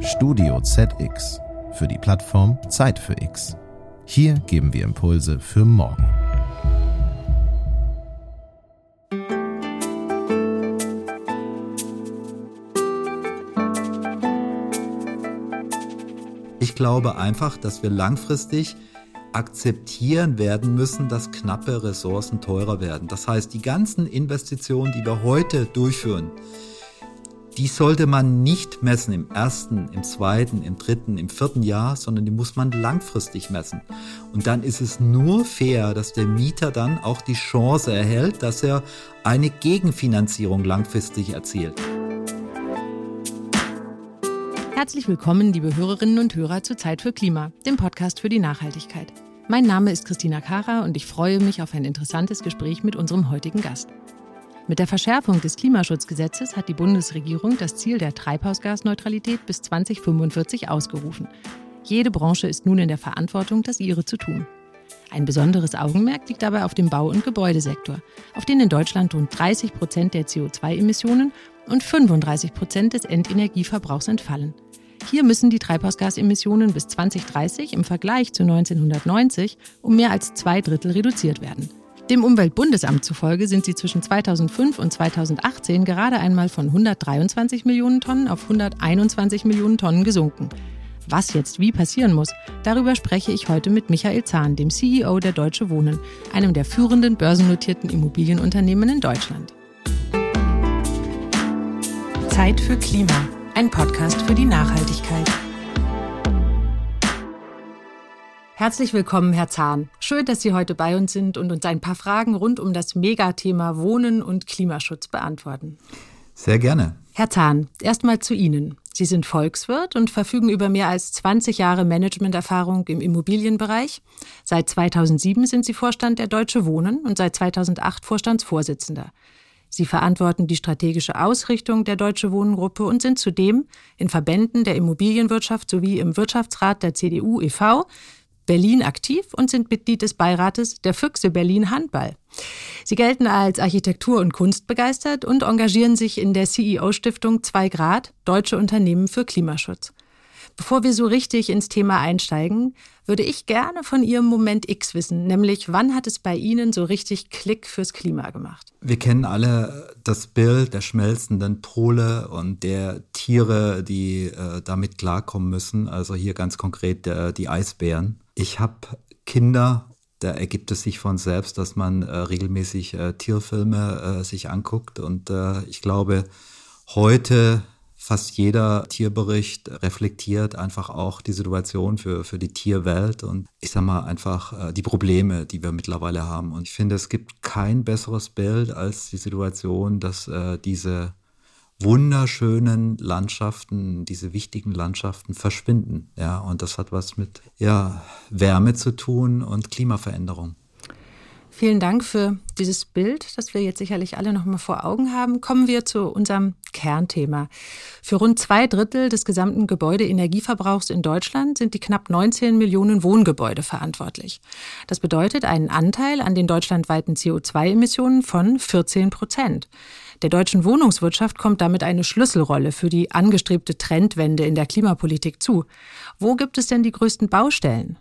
Studio ZX für die Plattform Zeit für X. Hier geben wir Impulse für morgen. Ich glaube einfach, dass wir langfristig akzeptieren werden müssen, dass knappe Ressourcen teurer werden. Das heißt, die ganzen Investitionen, die wir heute durchführen, die sollte man nicht messen im ersten, im zweiten, im dritten, im vierten Jahr, sondern die muss man langfristig messen. Und dann ist es nur fair, dass der Mieter dann auch die Chance erhält, dass er eine Gegenfinanzierung langfristig erzielt. Herzlich willkommen, liebe Hörerinnen und Hörer zu Zeit für Klima, dem Podcast für die Nachhaltigkeit. Mein Name ist Christina Kara und ich freue mich auf ein interessantes Gespräch mit unserem heutigen Gast. Mit der Verschärfung des Klimaschutzgesetzes hat die Bundesregierung das Ziel der Treibhausgasneutralität bis 2045 ausgerufen. Jede Branche ist nun in der Verantwortung, das ihre zu tun. Ein besonderes Augenmerk liegt dabei auf dem Bau- und Gebäudesektor, auf den in Deutschland rund 30 Prozent der CO2-Emissionen und 35 Prozent des Endenergieverbrauchs entfallen. Hier müssen die Treibhausgasemissionen bis 2030 im Vergleich zu 1990 um mehr als zwei Drittel reduziert werden. Dem Umweltbundesamt zufolge sind sie zwischen 2005 und 2018 gerade einmal von 123 Millionen Tonnen auf 121 Millionen Tonnen gesunken. Was jetzt wie passieren muss, darüber spreche ich heute mit Michael Zahn, dem CEO der Deutsche Wohnen, einem der führenden börsennotierten Immobilienunternehmen in Deutschland. Zeit für Klima, ein Podcast für die Nachhaltigkeit. Herzlich willkommen, Herr Zahn. Schön, dass Sie heute bei uns sind und uns ein paar Fragen rund um das Megathema Wohnen und Klimaschutz beantworten. Sehr gerne. Herr Zahn, erstmal zu Ihnen. Sie sind Volkswirt und verfügen über mehr als 20 Jahre Managementerfahrung im Immobilienbereich. Seit 2007 sind Sie Vorstand der Deutsche Wohnen und seit 2008 Vorstandsvorsitzender. Sie verantworten die strategische Ausrichtung der Deutsche Wohnengruppe und sind zudem in Verbänden der Immobilienwirtschaft sowie im Wirtschaftsrat der CDU e.V. Berlin aktiv und sind Mitglied des Beirates der Füchse Berlin Handball. Sie gelten als Architektur- und Kunstbegeistert und engagieren sich in der CEO-Stiftung 2 Grad Deutsche Unternehmen für Klimaschutz. Bevor wir so richtig ins Thema einsteigen, würde ich gerne von Ihrem Moment X wissen, nämlich wann hat es bei Ihnen so richtig Klick fürs Klima gemacht? Wir kennen alle das Bild der schmelzenden Pole und der Tiere, die äh, damit klarkommen müssen. Also hier ganz konkret äh, die Eisbären. Ich habe Kinder, da ergibt es sich von selbst, dass man äh, regelmäßig äh, Tierfilme äh, sich anguckt. Und äh, ich glaube, heute fast jeder Tierbericht reflektiert einfach auch die Situation für, für die Tierwelt und ich sag mal einfach äh, die Probleme, die wir mittlerweile haben. Und ich finde, es gibt kein besseres Bild als die Situation, dass äh, diese wunderschönen Landschaften, diese wichtigen Landschaften verschwinden. Ja, und das hat was mit ja, Wärme zu tun und Klimaveränderung. Vielen Dank für dieses Bild, das wir jetzt sicherlich alle noch mal vor Augen haben. Kommen wir zu unserem Kernthema. Für rund zwei Drittel des gesamten Gebäudeenergieverbrauchs in Deutschland sind die knapp 19 Millionen Wohngebäude verantwortlich. Das bedeutet einen Anteil an den deutschlandweiten CO2-Emissionen von 14 Prozent. Der deutschen Wohnungswirtschaft kommt damit eine Schlüsselrolle für die angestrebte Trendwende in der Klimapolitik zu. Wo gibt es denn die größten Baustellen?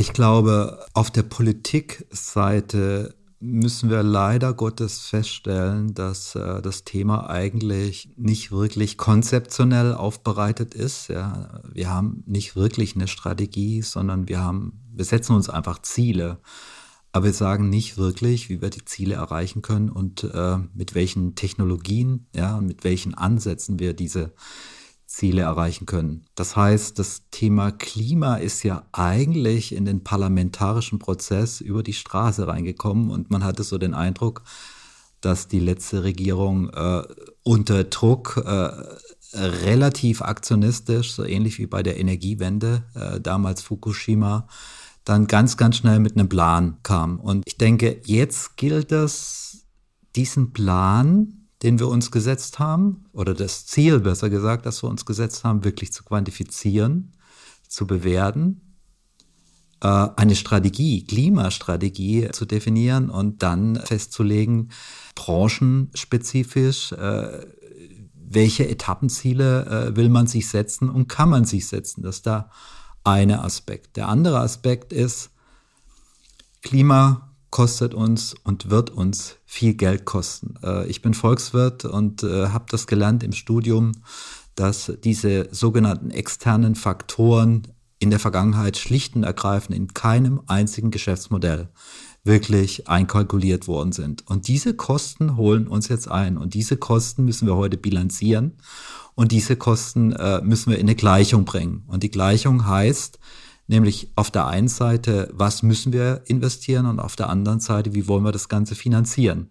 Ich glaube, auf der Politikseite müssen wir leider Gottes feststellen, dass äh, das Thema eigentlich nicht wirklich konzeptionell aufbereitet ist. Ja. Wir haben nicht wirklich eine Strategie, sondern wir haben, wir setzen uns einfach Ziele. Aber wir sagen nicht wirklich, wie wir die Ziele erreichen können und äh, mit welchen Technologien, ja, mit welchen Ansätzen wir diese Ziele erreichen können. Das heißt, das Thema Klima ist ja eigentlich in den parlamentarischen Prozess über die Straße reingekommen und man hatte so den Eindruck, dass die letzte Regierung äh, unter Druck äh, relativ aktionistisch, so ähnlich wie bei der Energiewende, äh, damals Fukushima, dann ganz, ganz schnell mit einem Plan kam. Und ich denke, jetzt gilt es, diesen Plan, den wir uns gesetzt haben, oder das Ziel besser gesagt, das wir uns gesetzt haben, wirklich zu quantifizieren, zu bewerten, äh, eine Strategie, Klimastrategie zu definieren und dann festzulegen, branchenspezifisch, äh, welche Etappenziele äh, will man sich setzen und kann man sich setzen. Das ist der eine Aspekt. Der andere Aspekt ist, Klima kostet uns und wird uns viel Geld kosten. Äh, ich bin Volkswirt und äh, habe das gelernt im Studium, dass diese sogenannten externen Faktoren in der Vergangenheit schlicht und ergreifend in keinem einzigen Geschäftsmodell wirklich einkalkuliert worden sind. Und diese Kosten holen uns jetzt ein. Und diese Kosten müssen wir heute bilanzieren. Und diese Kosten äh, müssen wir in eine Gleichung bringen. Und die Gleichung heißt nämlich auf der einen Seite, was müssen wir investieren und auf der anderen Seite, wie wollen wir das Ganze finanzieren.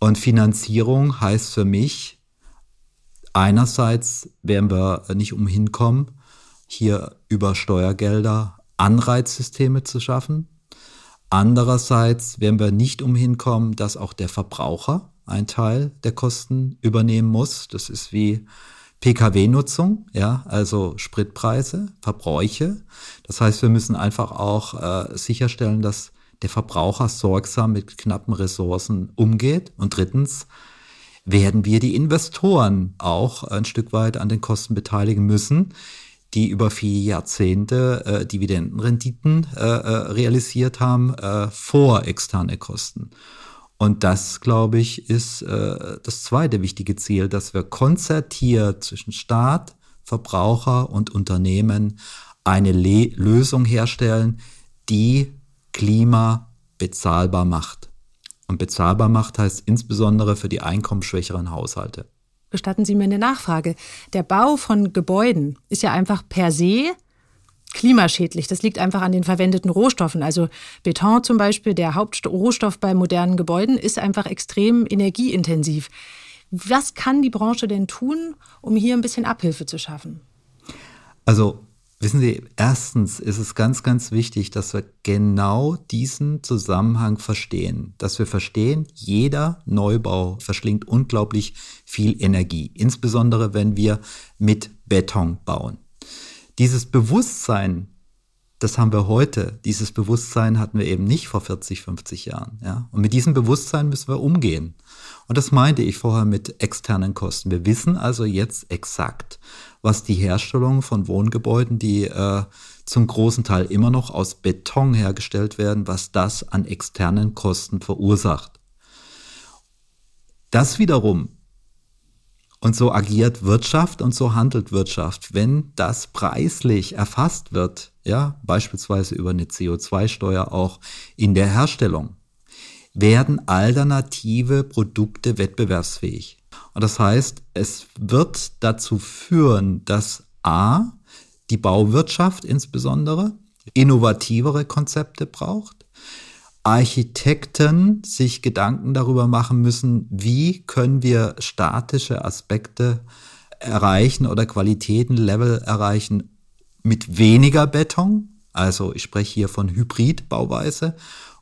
Und Finanzierung heißt für mich, einerseits werden wir nicht umhin kommen, hier über Steuergelder Anreizsysteme zu schaffen. Andererseits werden wir nicht umhin kommen, dass auch der Verbraucher ein Teil der Kosten übernehmen muss. Das ist wie Pkw-Nutzung, ja, also Spritpreise, Verbräuche. Das heißt, wir müssen einfach auch äh, sicherstellen, dass der Verbraucher sorgsam mit knappen Ressourcen umgeht. Und drittens werden wir die Investoren auch ein Stück weit an den Kosten beteiligen müssen, die über vier Jahrzehnte äh, Dividendenrenditen äh, äh, realisiert haben äh, vor externe Kosten. Und das, glaube ich, ist äh, das zweite wichtige Ziel, dass wir konzertiert zwischen Staat, Verbraucher und Unternehmen eine Le Lösung herstellen, die Klima bezahlbar macht. Und bezahlbar macht heißt insbesondere für die einkommensschwächeren Haushalte. Gestatten Sie mir eine Nachfrage. Der Bau von Gebäuden ist ja einfach per se klimaschädlich. Das liegt einfach an den verwendeten Rohstoffen. Also Beton zum Beispiel, der Hauptrohstoff bei modernen Gebäuden, ist einfach extrem energieintensiv. Was kann die Branche denn tun, um hier ein bisschen Abhilfe zu schaffen? Also Wissen Sie, erstens ist es ganz, ganz wichtig, dass wir genau diesen Zusammenhang verstehen. Dass wir verstehen, jeder Neubau verschlingt unglaublich viel Energie. Insbesondere wenn wir mit Beton bauen. Dieses Bewusstsein, das haben wir heute. Dieses Bewusstsein hatten wir eben nicht vor 40, 50 Jahren. Ja? Und mit diesem Bewusstsein müssen wir umgehen. Und das meinte ich vorher mit externen Kosten. Wir wissen also jetzt exakt, was die Herstellung von Wohngebäuden, die äh, zum großen Teil immer noch aus Beton hergestellt werden, was das an externen Kosten verursacht. Das wiederum, und so agiert Wirtschaft und so handelt Wirtschaft, wenn das preislich erfasst wird, ja, beispielsweise über eine CO2-Steuer auch in der Herstellung, werden alternative Produkte wettbewerbsfähig. Und das heißt, es wird dazu führen, dass A, die Bauwirtschaft insbesondere innovativere Konzepte braucht, Architekten sich Gedanken darüber machen müssen, wie können wir statische Aspekte erreichen oder Qualitätenlevel erreichen mit weniger Beton. Also ich spreche hier von Hybridbauweise.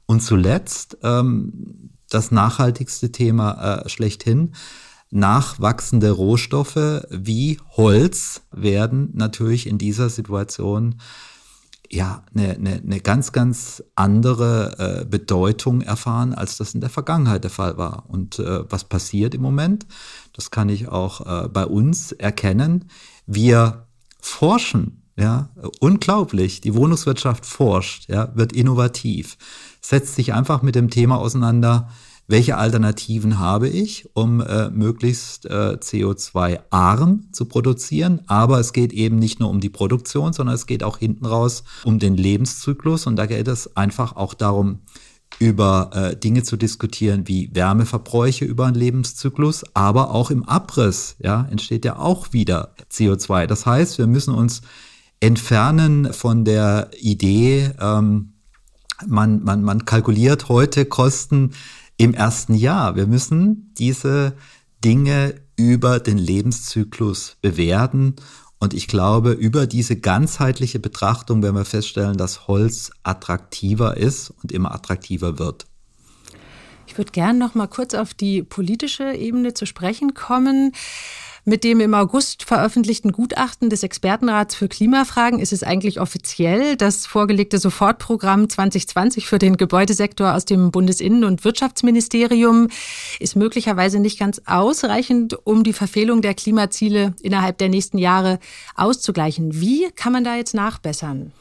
Und zuletzt ähm, das nachhaltigste Thema äh, schlechthin, nachwachsende Rohstoffe wie Holz werden natürlich in dieser Situation ja eine, eine, eine ganz, ganz andere äh, Bedeutung erfahren, als das in der Vergangenheit der Fall war. Und äh, was passiert im Moment? Das kann ich auch äh, bei uns erkennen. Wir forschen, ja, unglaublich. Die Wohnungswirtschaft forscht, ja, wird innovativ, setzt sich einfach mit dem Thema auseinander, welche Alternativen habe ich, um äh, möglichst äh, CO2-arm zu produzieren. Aber es geht eben nicht nur um die Produktion, sondern es geht auch hinten raus um den Lebenszyklus. Und da geht es einfach auch darum, über äh, Dinge zu diskutieren wie Wärmeverbräuche über einen Lebenszyklus, aber auch im Abriss ja, entsteht ja auch wieder CO2. Das heißt, wir müssen uns entfernen von der Idee, ähm, man, man, man kalkuliert heute Kosten im ersten Jahr. Wir müssen diese Dinge über den Lebenszyklus bewerten. Und ich glaube, über diese ganzheitliche Betrachtung werden wir feststellen, dass Holz attraktiver ist und immer attraktiver wird. Ich würde gerne noch mal kurz auf die politische Ebene zu sprechen kommen. Mit dem im August veröffentlichten Gutachten des Expertenrats für Klimafragen ist es eigentlich offiziell. Das vorgelegte Sofortprogramm 2020 für den Gebäudesektor aus dem Bundesinnen- und Wirtschaftsministerium ist möglicherweise nicht ganz ausreichend, um die Verfehlung der Klimaziele innerhalb der nächsten Jahre auszugleichen. Wie kann man da jetzt nachbessern?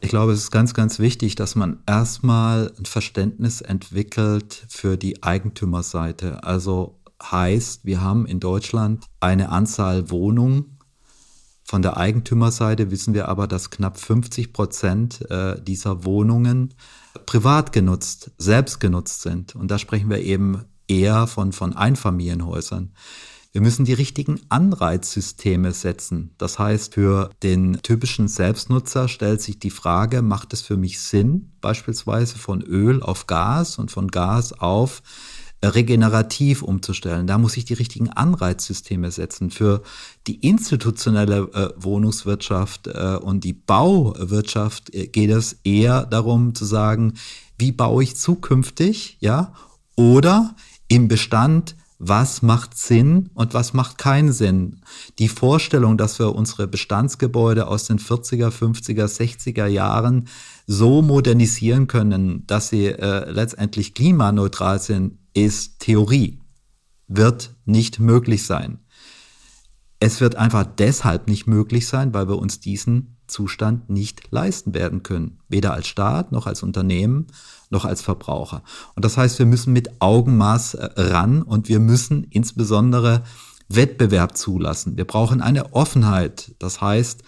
Ich glaube, es ist ganz, ganz wichtig, dass man erstmal ein Verständnis entwickelt für die Eigentümerseite. Also heißt, wir haben in Deutschland eine Anzahl Wohnungen. Von der Eigentümerseite wissen wir aber, dass knapp 50 Prozent äh, dieser Wohnungen privat genutzt, selbst genutzt sind. Und da sprechen wir eben eher von, von Einfamilienhäusern. Wir müssen die richtigen Anreizsysteme setzen. Das heißt, für den typischen Selbstnutzer stellt sich die Frage, macht es für mich Sinn, beispielsweise von Öl auf Gas und von Gas auf regenerativ umzustellen. Da muss ich die richtigen Anreizsysteme setzen. Für die institutionelle äh, Wohnungswirtschaft äh, und die Bauwirtschaft äh, geht es eher darum zu sagen, wie baue ich zukünftig, ja, oder im Bestand was macht Sinn und was macht keinen Sinn. Die Vorstellung, dass wir unsere Bestandsgebäude aus den 40er, 50er, 60er Jahren so modernisieren können, dass sie äh, letztendlich klimaneutral sind, ist Theorie, wird nicht möglich sein. Es wird einfach deshalb nicht möglich sein, weil wir uns diesen Zustand nicht leisten werden können. Weder als Staat noch als Unternehmen noch als Verbraucher. Und das heißt, wir müssen mit Augenmaß äh, ran und wir müssen insbesondere Wettbewerb zulassen. Wir brauchen eine Offenheit. Das heißt,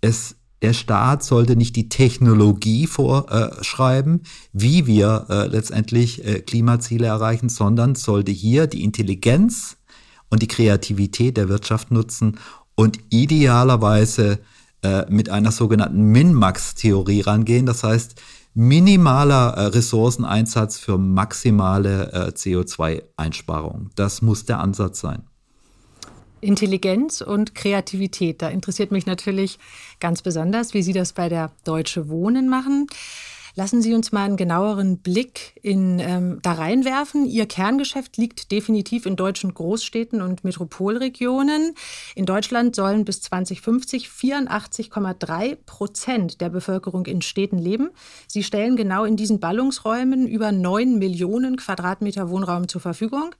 es der Staat sollte nicht die Technologie vorschreiben, wie wir äh, letztendlich äh, Klimaziele erreichen, sondern sollte hier die Intelligenz und die Kreativität der Wirtschaft nutzen und idealerweise äh, mit einer sogenannten Min-Max-Theorie rangehen. Das heißt, minimaler Ressourceneinsatz für maximale äh, CO2-Einsparung. Das muss der Ansatz sein. Intelligenz und Kreativität. Da interessiert mich natürlich ganz besonders, wie Sie das bei der Deutsche Wohnen machen. Lassen Sie uns mal einen genaueren Blick in, ähm, da reinwerfen. Ihr Kerngeschäft liegt definitiv in deutschen Großstädten und Metropolregionen. In Deutschland sollen bis 2050 84,3 Prozent der Bevölkerung in Städten leben. Sie stellen genau in diesen Ballungsräumen über 9 Millionen Quadratmeter Wohnraum zur Verfügung.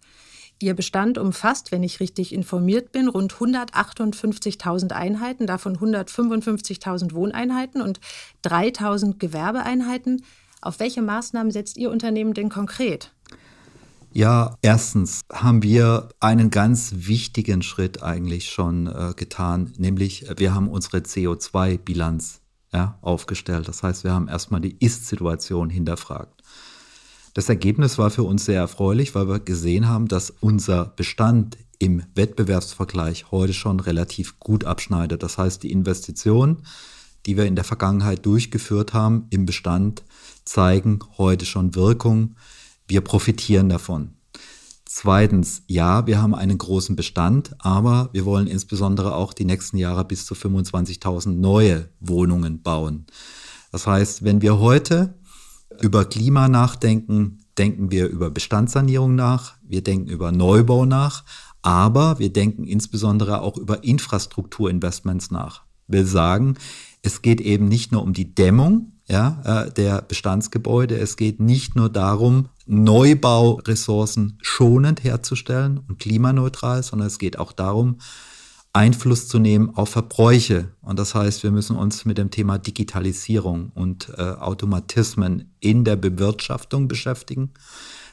Ihr Bestand umfasst, wenn ich richtig informiert bin, rund 158.000 Einheiten, davon 155.000 Wohneinheiten und 3.000 Gewerbeeinheiten. Auf welche Maßnahmen setzt Ihr Unternehmen denn konkret? Ja, erstens haben wir einen ganz wichtigen Schritt eigentlich schon äh, getan, nämlich wir haben unsere CO2-Bilanz ja, aufgestellt. Das heißt, wir haben erstmal die Ist-Situation hinterfragt. Das Ergebnis war für uns sehr erfreulich, weil wir gesehen haben, dass unser Bestand im Wettbewerbsvergleich heute schon relativ gut abschneidet. Das heißt, die Investitionen, die wir in der Vergangenheit durchgeführt haben im Bestand, zeigen heute schon Wirkung. Wir profitieren davon. Zweitens, ja, wir haben einen großen Bestand, aber wir wollen insbesondere auch die nächsten Jahre bis zu 25.000 neue Wohnungen bauen. Das heißt, wenn wir heute über Klima nachdenken, denken wir über Bestandssanierung nach, wir denken über Neubau nach, aber wir denken insbesondere auch über Infrastrukturinvestments nach. Will sagen, es geht eben nicht nur um die Dämmung ja, äh, der Bestandsgebäude, es geht nicht nur darum, Neubauressourcen schonend herzustellen und klimaneutral, sondern es geht auch darum, Einfluss zu nehmen auf Verbräuche. Und das heißt, wir müssen uns mit dem Thema Digitalisierung und äh, Automatismen in der Bewirtschaftung beschäftigen.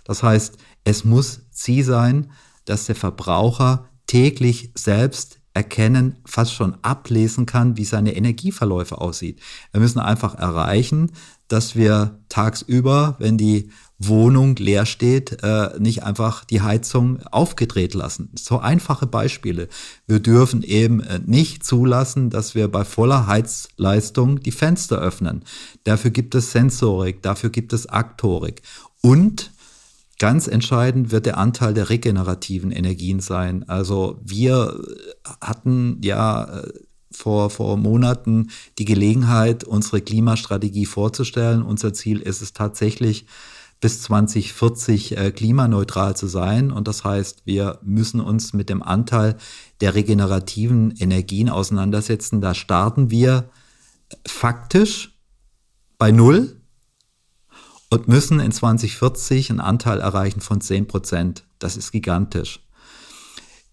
Das heißt, es muss Ziel sein, dass der Verbraucher täglich selbst erkennen, fast schon ablesen kann, wie seine Energieverläufe aussieht. Wir müssen einfach erreichen, dass wir tagsüber, wenn die Wohnung leer steht, äh, nicht einfach die Heizung aufgedreht lassen. So einfache Beispiele. Wir dürfen eben äh, nicht zulassen, dass wir bei voller Heizleistung die Fenster öffnen. Dafür gibt es Sensorik, dafür gibt es Aktorik. Und ganz entscheidend wird der Anteil der regenerativen Energien sein. Also wir hatten ja äh, vor, vor Monaten die Gelegenheit, unsere Klimastrategie vorzustellen. Unser Ziel ist es tatsächlich, bis 2040 äh, klimaneutral zu sein. Und das heißt, wir müssen uns mit dem Anteil der regenerativen Energien auseinandersetzen. Da starten wir faktisch bei Null und müssen in 2040 einen Anteil erreichen von 10 Prozent. Das ist gigantisch.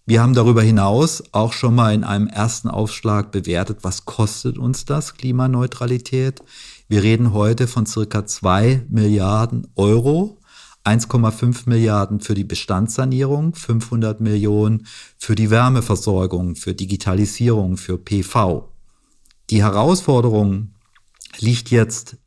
Wir haben darüber hinaus auch schon mal in einem ersten Aufschlag bewertet, was kostet uns das Klimaneutralität. Wir reden heute von circa zwei Milliarden Euro, 1,5 Milliarden für die Bestandssanierung, 500 Millionen für die Wärmeversorgung, für Digitalisierung, für PV. Die Herausforderung liegt jetzt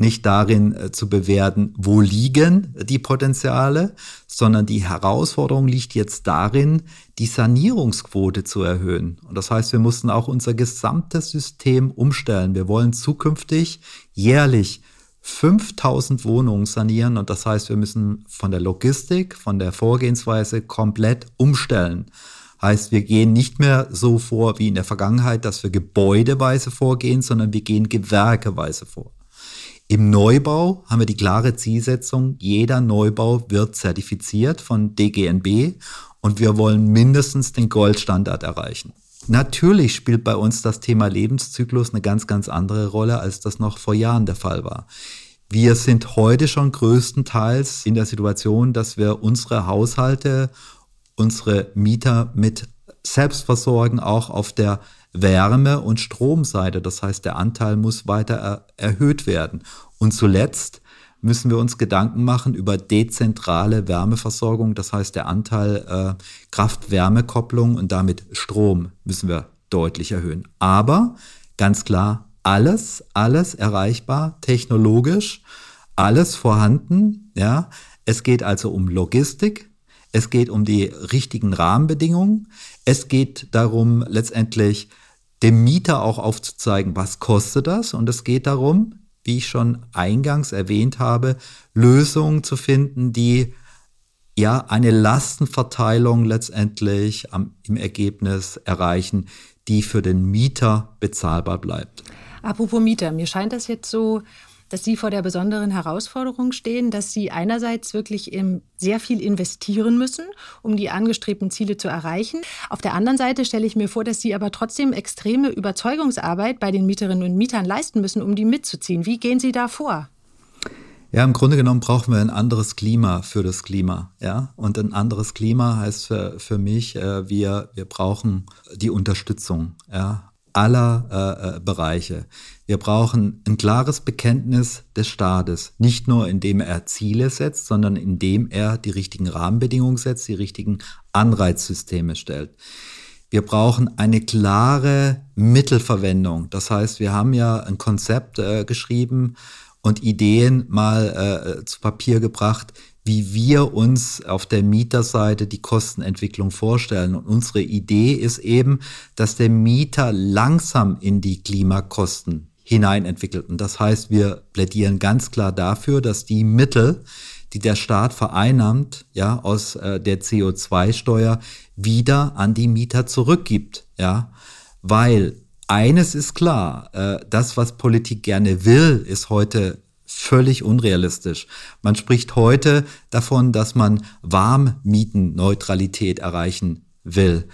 nicht darin äh, zu bewerten, wo liegen die Potenziale, sondern die Herausforderung liegt jetzt darin, die Sanierungsquote zu erhöhen. Und das heißt, wir mussten auch unser gesamtes System umstellen. Wir wollen zukünftig jährlich 5000 Wohnungen sanieren und das heißt, wir müssen von der Logistik, von der Vorgehensweise komplett umstellen. Heißt, wir gehen nicht mehr so vor wie in der Vergangenheit, dass wir gebäudeweise vorgehen, sondern wir gehen gewerkeweise vor. Im Neubau haben wir die klare Zielsetzung, jeder Neubau wird zertifiziert von DGNB und wir wollen mindestens den Goldstandard erreichen. Natürlich spielt bei uns das Thema Lebenszyklus eine ganz, ganz andere Rolle, als das noch vor Jahren der Fall war. Wir sind heute schon größtenteils in der Situation, dass wir unsere Haushalte, unsere Mieter mit selbst versorgen, auch auf der Wärme- und Stromseite. Das heißt, der Anteil muss weiter er erhöht werden. Und zuletzt müssen wir uns Gedanken machen über dezentrale Wärmeversorgung. Das heißt, der Anteil äh, Kraft-Wärme-Kopplung und damit Strom müssen wir deutlich erhöhen. Aber ganz klar, alles, alles erreichbar, technologisch, alles vorhanden. Ja, es geht also um Logistik. Es geht um die richtigen Rahmenbedingungen. Es geht darum, letztendlich dem Mieter auch aufzuzeigen, was kostet das. Und es geht darum, wie ich schon eingangs erwähnt habe, Lösungen zu finden, die ja eine Lastenverteilung letztendlich am, im Ergebnis erreichen, die für den Mieter bezahlbar bleibt. Apropos Mieter, mir scheint das jetzt so, dass Sie vor der besonderen Herausforderung stehen, dass Sie einerseits wirklich sehr viel investieren müssen, um die angestrebten Ziele zu erreichen. Auf der anderen Seite stelle ich mir vor, dass Sie aber trotzdem extreme Überzeugungsarbeit bei den Mieterinnen und Mietern leisten müssen, um die mitzuziehen. Wie gehen Sie da vor? Ja, im Grunde genommen brauchen wir ein anderes Klima für das Klima. Ja, und ein anderes Klima heißt für, für mich, äh, wir, wir brauchen die Unterstützung. Ja, aller äh, äh, Bereiche. Wir brauchen ein klares Bekenntnis des Staates, nicht nur indem er Ziele setzt, sondern indem er die richtigen Rahmenbedingungen setzt, die richtigen Anreizsysteme stellt. Wir brauchen eine klare Mittelverwendung. Das heißt, wir haben ja ein Konzept äh, geschrieben und Ideen mal äh, zu Papier gebracht, wie wir uns auf der Mieterseite die Kostenentwicklung vorstellen. Und unsere Idee ist eben, dass der Mieter langsam in die Klimakosten hinein entwickelt. Und das heißt, wir plädieren ganz klar dafür, dass die Mittel, die der Staat vereinnahmt, ja, aus äh, der CO2-Steuer wieder an die Mieter zurückgibt, ja, weil eines ist klar, äh, das, was Politik gerne will, ist heute völlig unrealistisch. Man spricht heute davon, dass man Warmmietenneutralität erreichen will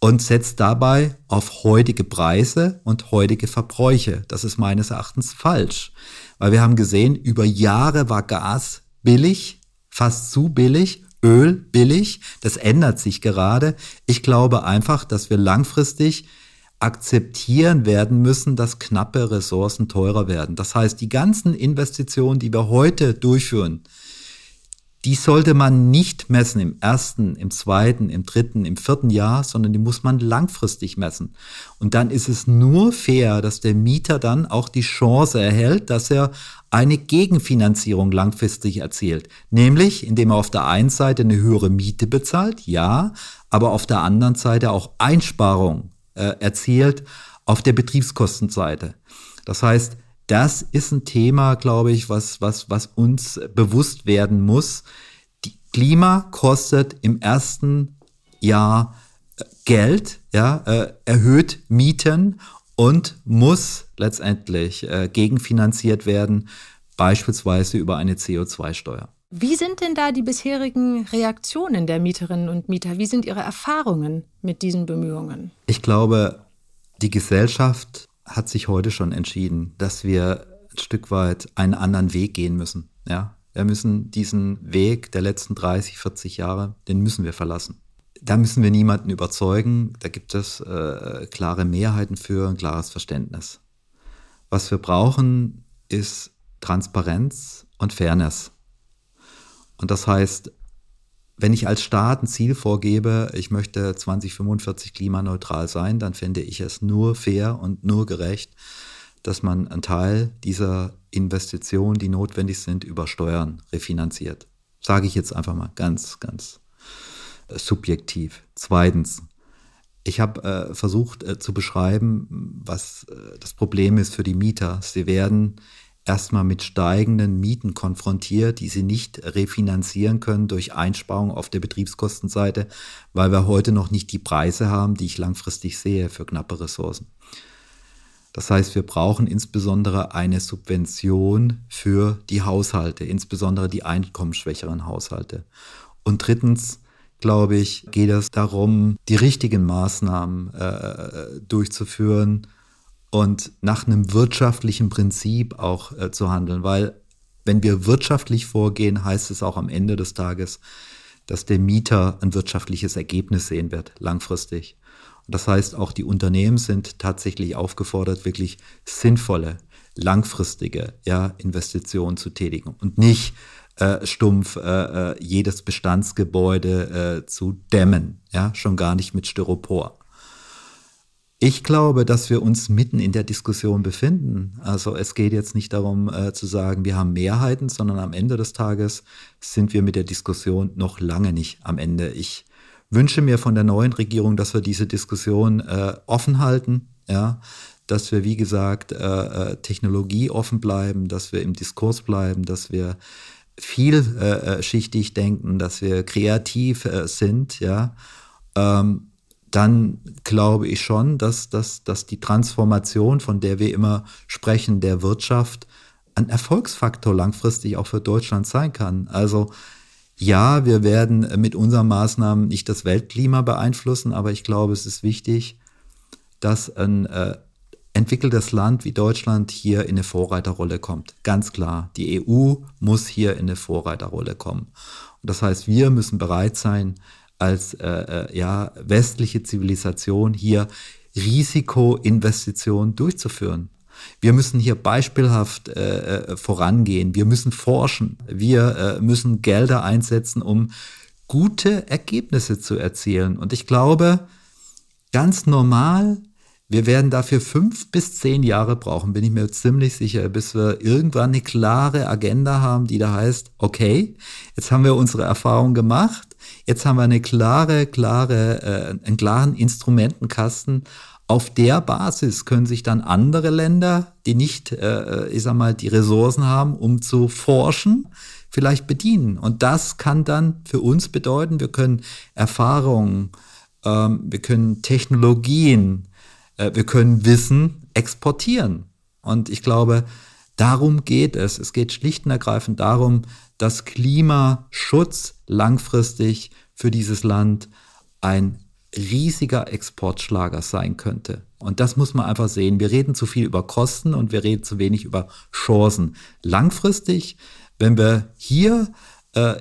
und setzt dabei auf heutige Preise und heutige Verbräuche. Das ist meines Erachtens falsch, weil wir haben gesehen, über Jahre war Gas billig, fast zu billig, Öl billig. Das ändert sich gerade. Ich glaube einfach, dass wir langfristig akzeptieren werden müssen, dass knappe Ressourcen teurer werden. Das heißt, die ganzen Investitionen, die wir heute durchführen, die sollte man nicht messen im ersten, im zweiten, im dritten, im vierten Jahr, sondern die muss man langfristig messen. Und dann ist es nur fair, dass der Mieter dann auch die Chance erhält, dass er eine Gegenfinanzierung langfristig erzielt. Nämlich, indem er auf der einen Seite eine höhere Miete bezahlt, ja, aber auf der anderen Seite auch Einsparungen äh, erzielt auf der Betriebskostenseite. Das heißt, das ist ein Thema, glaube ich, was, was, was uns bewusst werden muss. Die Klima kostet im ersten Jahr äh, Geld, ja, äh, erhöht Mieten und muss letztendlich äh, gegenfinanziert werden beispielsweise über eine CO2-Steuer. Wie sind denn da die bisherigen Reaktionen der Mieterinnen und Mieter? Wie sind Ihre Erfahrungen mit diesen Bemühungen? Ich glaube, die Gesellschaft hat sich heute schon entschieden, dass wir ein Stück weit einen anderen Weg gehen müssen. Ja, wir müssen diesen Weg der letzten 30, 40 Jahre, den müssen wir verlassen. Da müssen wir niemanden überzeugen. Da gibt es äh, klare Mehrheiten für, ein klares Verständnis. Was wir brauchen, ist Transparenz und Fairness. Und das heißt, wenn ich als Staat ein Ziel vorgebe, ich möchte 2045 klimaneutral sein, dann finde ich es nur fair und nur gerecht, dass man einen Teil dieser Investitionen, die notwendig sind, über Steuern refinanziert. Sage ich jetzt einfach mal ganz, ganz äh, subjektiv. Zweitens, ich habe äh, versucht äh, zu beschreiben, was äh, das Problem ist für die Mieter. Sie werden erstmal mit steigenden Mieten konfrontiert, die sie nicht refinanzieren können durch Einsparungen auf der Betriebskostenseite, weil wir heute noch nicht die Preise haben, die ich langfristig sehe für knappe Ressourcen. Das heißt, wir brauchen insbesondere eine Subvention für die Haushalte, insbesondere die einkommensschwächeren Haushalte. Und drittens, glaube ich, geht es darum, die richtigen Maßnahmen äh, durchzuführen und nach einem wirtschaftlichen Prinzip auch äh, zu handeln. Weil wenn wir wirtschaftlich vorgehen, heißt es auch am Ende des Tages, dass der Mieter ein wirtschaftliches Ergebnis sehen wird, langfristig. Das heißt, auch die Unternehmen sind tatsächlich aufgefordert, wirklich sinnvolle, langfristige ja, Investitionen zu tätigen und nicht äh, stumpf äh, äh, jedes Bestandsgebäude äh, zu dämmen, ja, schon gar nicht mit Styropor. Ich glaube, dass wir uns mitten in der Diskussion befinden. Also es geht jetzt nicht darum äh, zu sagen, wir haben Mehrheiten, sondern am Ende des Tages sind wir mit der Diskussion noch lange nicht am Ende. Ich wünsche mir von der neuen Regierung, dass wir diese Diskussion äh, offen halten, ja, dass wir, wie gesagt, äh, äh Technologie offen bleiben, dass wir im Diskurs bleiben, dass wir vielschichtig äh, äh, denken, dass wir kreativ sind, ja, ähm, dann glaube ich schon, dass, dass, dass die Transformation, von der wir immer sprechen, der Wirtschaft, ein Erfolgsfaktor langfristig auch für Deutschland sein kann. Also ja, wir werden mit unseren Maßnahmen nicht das Weltklima beeinflussen, aber ich glaube, es ist wichtig, dass ein äh, entwickeltes Land wie Deutschland hier in eine Vorreiterrolle kommt. Ganz klar, die EU muss hier in eine Vorreiterrolle kommen. Und das heißt, wir müssen bereit sein, als äh, äh ja, westliche Zivilisation hier Risikoinvestitionen durchzuführen. Wir müssen hier beispielhaft äh, äh, vorangehen. Wir müssen forschen. Wir äh, müssen Gelder einsetzen, um gute Ergebnisse zu erzielen. Und ich glaube, ganz normal, wir werden dafür fünf bis zehn Jahre brauchen, bin ich mir ziemlich sicher, bis wir irgendwann eine klare Agenda haben, die da heißt, okay, jetzt haben wir unsere Erfahrung gemacht, jetzt haben wir eine klare, klare, äh, einen klaren Instrumentenkasten, auf der Basis können sich dann andere Länder, die nicht, äh, ich sag mal, die Ressourcen haben, um zu forschen, vielleicht bedienen. Und das kann dann für uns bedeuten, wir können Erfahrungen, ähm, wir können Technologien, äh, wir können Wissen exportieren. Und ich glaube, darum geht es. Es geht schlicht und ergreifend darum, dass Klimaschutz langfristig für dieses Land ein riesiger Exportschlager sein könnte. Und das muss man einfach sehen. Wir reden zu viel über Kosten und wir reden zu wenig über Chancen. Langfristig, wenn wir hier äh,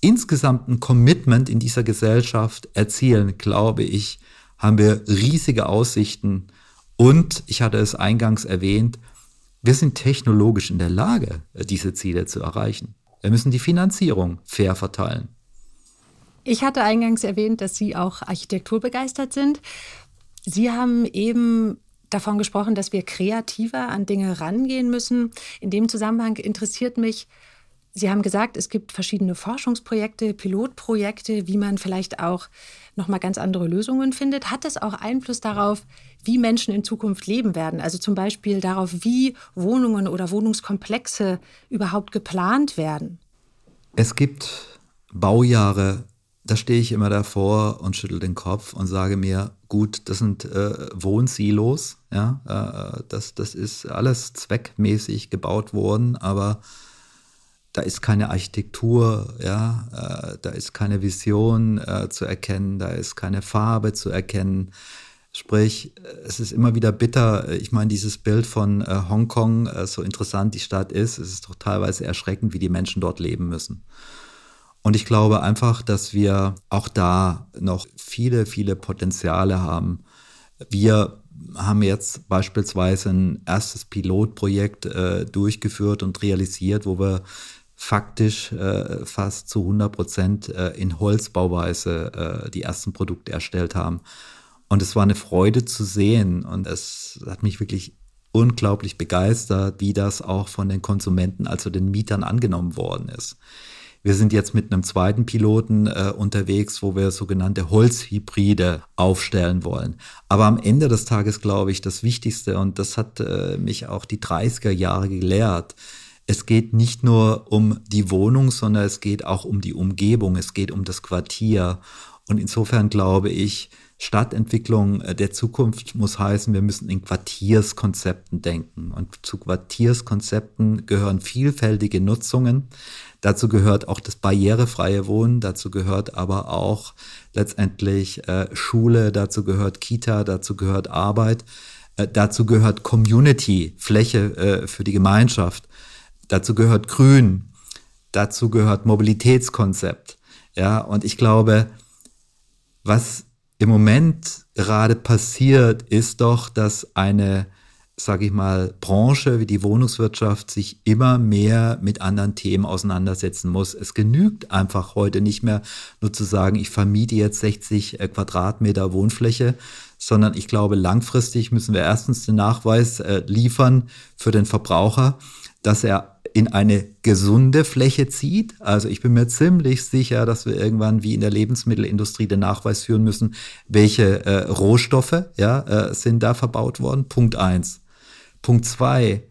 insgesamt ein Commitment in dieser Gesellschaft erzielen, glaube ich, haben wir riesige Aussichten. Und ich hatte es eingangs erwähnt, wir sind technologisch in der Lage, diese Ziele zu erreichen. Wir müssen die Finanzierung fair verteilen. Ich hatte eingangs erwähnt, dass Sie auch architekturbegeistert sind. Sie haben eben davon gesprochen, dass wir kreativer an Dinge rangehen müssen. In dem Zusammenhang interessiert mich, Sie haben gesagt, es gibt verschiedene Forschungsprojekte, Pilotprojekte, wie man vielleicht auch noch mal ganz andere Lösungen findet. Hat das auch Einfluss darauf, wie Menschen in Zukunft leben werden? Also zum Beispiel darauf, wie Wohnungen oder Wohnungskomplexe überhaupt geplant werden? Es gibt Baujahre da stehe ich immer davor und schüttel den Kopf und sage mir, gut, das sind äh, Wohnsilos, ja, äh, das, das ist alles zweckmäßig gebaut worden, aber da ist keine Architektur, ja, äh, da ist keine Vision äh, zu erkennen, da ist keine Farbe zu erkennen. Sprich, es ist immer wieder bitter. Ich meine, dieses Bild von äh, Hongkong, äh, so interessant die Stadt ist, es ist doch teilweise erschreckend, wie die Menschen dort leben müssen. Und ich glaube einfach, dass wir auch da noch viele, viele Potenziale haben. Wir haben jetzt beispielsweise ein erstes Pilotprojekt äh, durchgeführt und realisiert, wo wir faktisch äh, fast zu 100 Prozent äh, in Holzbauweise äh, die ersten Produkte erstellt haben. Und es war eine Freude zu sehen und es hat mich wirklich unglaublich begeistert, wie das auch von den Konsumenten, also den Mietern angenommen worden ist. Wir sind jetzt mit einem zweiten Piloten äh, unterwegs, wo wir sogenannte Holzhybride aufstellen wollen. Aber am Ende des Tages glaube ich, das Wichtigste, und das hat äh, mich auch die 30er Jahre gelehrt, es geht nicht nur um die Wohnung, sondern es geht auch um die Umgebung, es geht um das Quartier. Und insofern glaube ich, Stadtentwicklung äh, der Zukunft muss heißen, wir müssen in Quartierskonzepten denken. Und zu Quartierskonzepten gehören vielfältige Nutzungen. Dazu gehört auch das barrierefreie Wohnen, dazu gehört aber auch letztendlich äh, Schule, dazu gehört Kita, dazu gehört Arbeit, äh, dazu gehört Community, Fläche äh, für die Gemeinschaft, dazu gehört Grün, dazu gehört Mobilitätskonzept. Ja, und ich glaube, was im Moment gerade passiert, ist doch, dass eine, sage ich mal, Branche wie die Wohnungswirtschaft sich immer mehr mit anderen Themen auseinandersetzen muss. Es genügt einfach heute nicht mehr nur zu sagen, ich vermiete jetzt 60 äh, Quadratmeter Wohnfläche, sondern ich glaube, langfristig müssen wir erstens den Nachweis äh, liefern für den Verbraucher, dass er in eine gesunde Fläche zieht. Also ich bin mir ziemlich sicher, dass wir irgendwann wie in der Lebensmittelindustrie den Nachweis führen müssen, welche äh, Rohstoffe ja, äh, sind da verbaut worden. Punkt eins. Punkt zwei,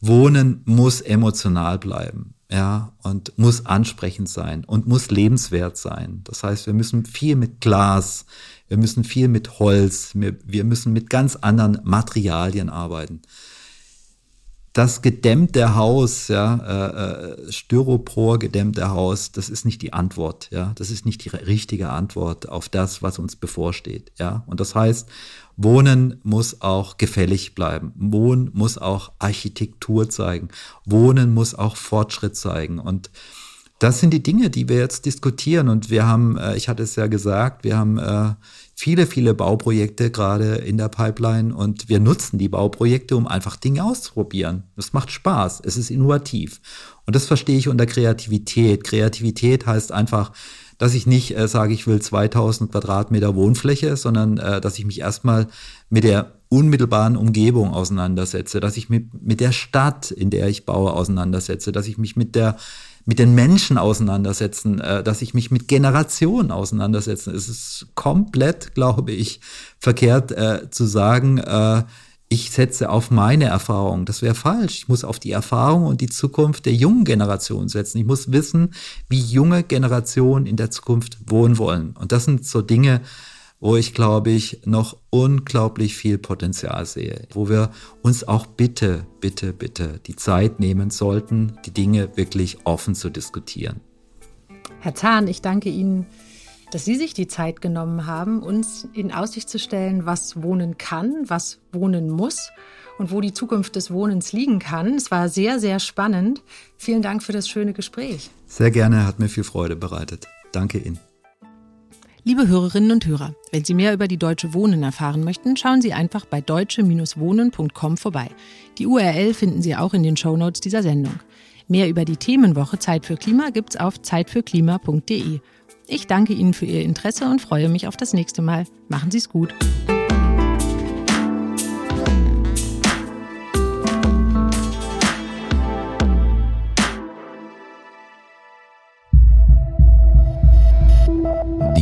Wohnen muss emotional bleiben. Ja, und muss ansprechend sein und muss lebenswert sein. Das heißt, wir müssen viel mit Glas, wir müssen viel mit Holz, wir, wir müssen mit ganz anderen Materialien arbeiten das gedämmte Haus, ja, äh, äh, Styropor gedämmte Haus, das ist nicht die Antwort, ja, das ist nicht die richtige Antwort auf das, was uns bevorsteht, ja. Und das heißt, Wohnen muss auch gefällig bleiben. Wohnen muss auch Architektur zeigen. Wohnen muss auch Fortschritt zeigen. Und das sind die Dinge, die wir jetzt diskutieren. Und wir haben, äh, ich hatte es ja gesagt, wir haben äh, viele, viele Bauprojekte gerade in der Pipeline und wir nutzen die Bauprojekte, um einfach Dinge auszuprobieren. Das macht Spaß, es ist innovativ. Und das verstehe ich unter Kreativität. Kreativität heißt einfach, dass ich nicht äh, sage, ich will 2000 Quadratmeter Wohnfläche, sondern äh, dass ich mich erstmal mit der unmittelbaren Umgebung auseinandersetze, dass ich mich mit der Stadt, in der ich baue, auseinandersetze, dass ich mich mit der mit den Menschen auseinandersetzen, äh, dass ich mich mit Generationen auseinandersetze. Es ist komplett, glaube ich, verkehrt äh, zu sagen, äh, ich setze auf meine Erfahrung. Das wäre falsch. Ich muss auf die Erfahrung und die Zukunft der jungen Generation setzen. Ich muss wissen, wie junge Generationen in der Zukunft wohnen wollen. Und das sind so Dinge, wo ich, glaube ich, noch unglaublich viel Potenzial sehe, wo wir uns auch bitte, bitte, bitte die Zeit nehmen sollten, die Dinge wirklich offen zu diskutieren. Herr Zahn, ich danke Ihnen, dass Sie sich die Zeit genommen haben, uns in Aussicht zu stellen, was Wohnen kann, was Wohnen muss und wo die Zukunft des Wohnens liegen kann. Es war sehr, sehr spannend. Vielen Dank für das schöne Gespräch. Sehr gerne, hat mir viel Freude bereitet. Danke Ihnen. Liebe Hörerinnen und Hörer, wenn Sie mehr über die Deutsche Wohnen erfahren möchten, schauen Sie einfach bei deutsche-wohnen.com vorbei. Die URL finden Sie auch in den Shownotes dieser Sendung. Mehr über die Themenwoche Zeit für Klima gibt's auf zeitfürklima.de. Ich danke Ihnen für Ihr Interesse und freue mich auf das nächste Mal. Machen Sie es gut.